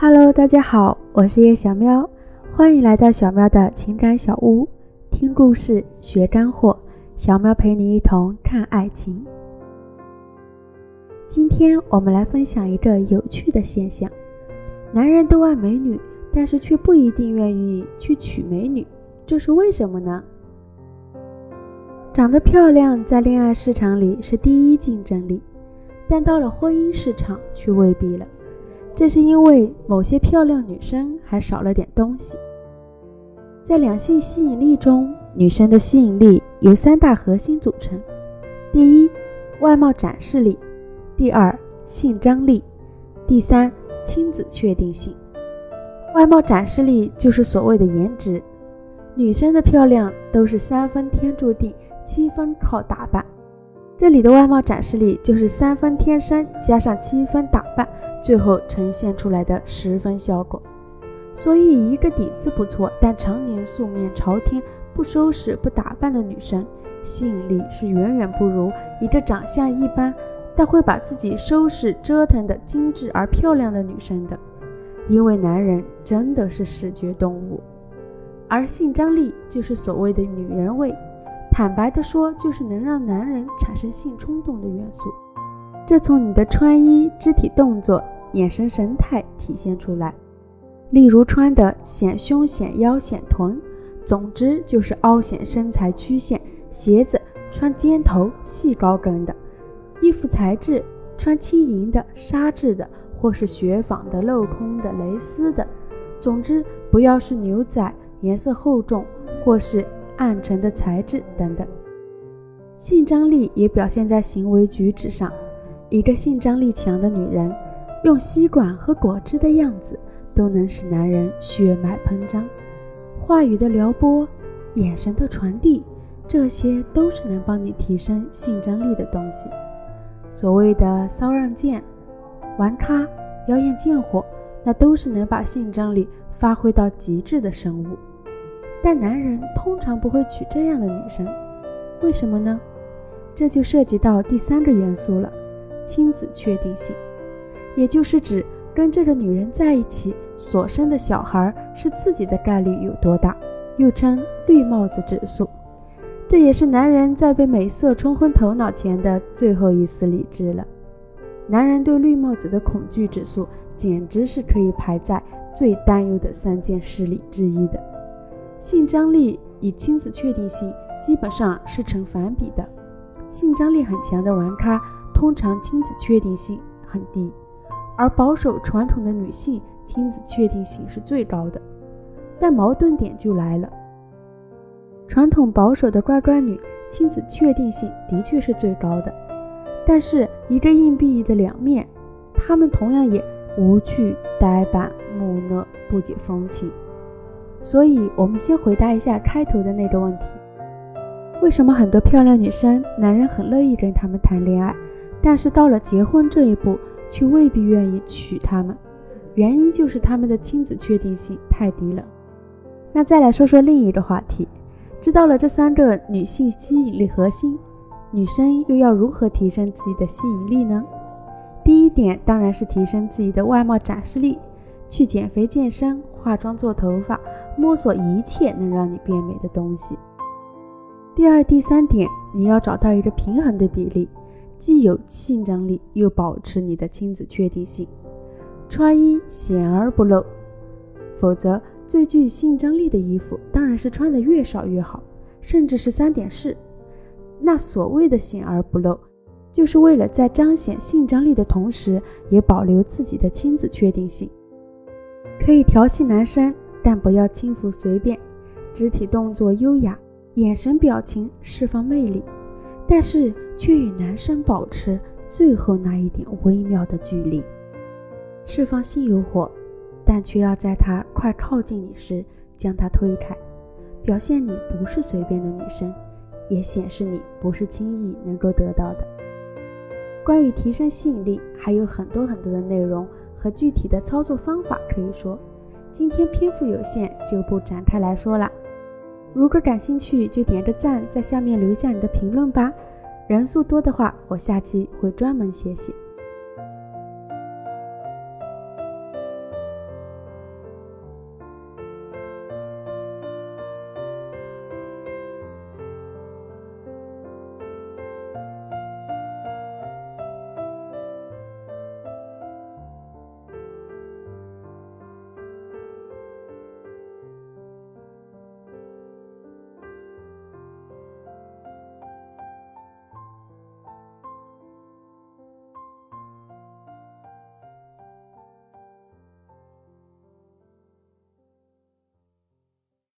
Hello，大家好，我是叶小喵，欢迎来到小喵的情感小屋，听故事学干货，小喵陪你一同看爱情。今天我们来分享一个有趣的现象：男人都爱美女，但是却不一定愿意去娶美女，这是为什么呢？长得漂亮在恋爱市场里是第一竞争力，但到了婚姻市场却未必了。这是因为某些漂亮女生还少了点东西。在两性吸引力中，女生的吸引力由三大核心组成：第一，外貌展示力；第二，性张力；第三，亲子确定性。外貌展示力就是所谓的颜值。女生的漂亮都是三分天注定，七分靠打扮。这里的外貌展示力就是三分天生加上七分打扮，最后呈现出来的十分效果。所以，一个底子不错，但常年素面朝天、不收拾、不打扮的女生，吸引力是远远不如一个长相一般但会把自己收拾折腾的精致而漂亮的女生的。因为男人真的是视觉动物，而性张力就是所谓的女人味。坦白的说，就是能让男人产生性冲动的元素。这从你的穿衣、肢体动作、眼神神态体现出来。例如穿的显胸、显腰、显臀，总之就是凹显身材曲线；鞋子穿尖头、细高跟的；衣服材质穿轻盈的、纱质的，或是雪纺的、镂空的、蕾丝的。总之，不要是牛仔，颜色厚重，或是。暗沉的材质等等，性张力也表现在行为举止上。一个性张力强的女人，用吸管喝果汁的样子，都能使男人血脉喷张。话语的撩拨，眼神的传递，这些都是能帮你提升性张力的东西。所谓的骚让贱、玩咖、妖艳贱货，那都是能把性张力发挥到极致的生物。但男人通常不会娶这样的女生，为什么呢？这就涉及到第三个元素了，亲子确定性，也就是指跟这个女人在一起所生的小孩是自己的概率有多大，又称绿帽子指数。这也是男人在被美色冲昏头脑前的最后一丝理智了。男人对绿帽子的恐惧指数，简直是可以排在最担忧的三件事里之一的。性张力与亲子确定性基本上是成反比的。性张力很强的玩咖，通常亲子确定性很低；而保守传统的女性，亲子确定性是最高的。但矛盾点就来了：传统保守的乖乖女，亲子确定性的确是最高的，但是一个硬币的两面，她们同样也无趣、呆板、木讷、不解风情。所以，我们先回答一下开头的那个问题：为什么很多漂亮女生，男人很乐意跟她们谈恋爱，但是到了结婚这一步，却未必愿意娶她们？原因就是她们的亲子确定性太低了。那再来说说另一个话题：知道了这三个女性吸引力核心，女生又要如何提升自己的吸引力呢？第一点当然是提升自己的外貌展示力。去减肥、健身、化妆、做头发，摸索一切能让你变美的东西。第二、第三点，你要找到一个平衡的比例，既有性张力，又保持你的亲子确定性。穿衣显而不露，否则最具性张力的衣服当然是穿的越少越好，甚至是三点式。那所谓的显而不露，就是为了在彰显性张力的同时，也保留自己的亲子确定性。可以调戏男生，但不要轻浮随便，肢体动作优雅，眼神表情释放魅力，但是却与男生保持最后那一点微妙的距离，释放性诱惑，但却要在他快靠近你时将他推开，表现你不是随便的女生，也显示你不是轻易能够得到的。关于提升吸引力，还有很多很多的内容。和具体的操作方法可以说，今天篇幅有限，就不展开来说了。如果感兴趣，就点个赞，在下面留下你的评论吧。人数多的话，我下期会专门写写。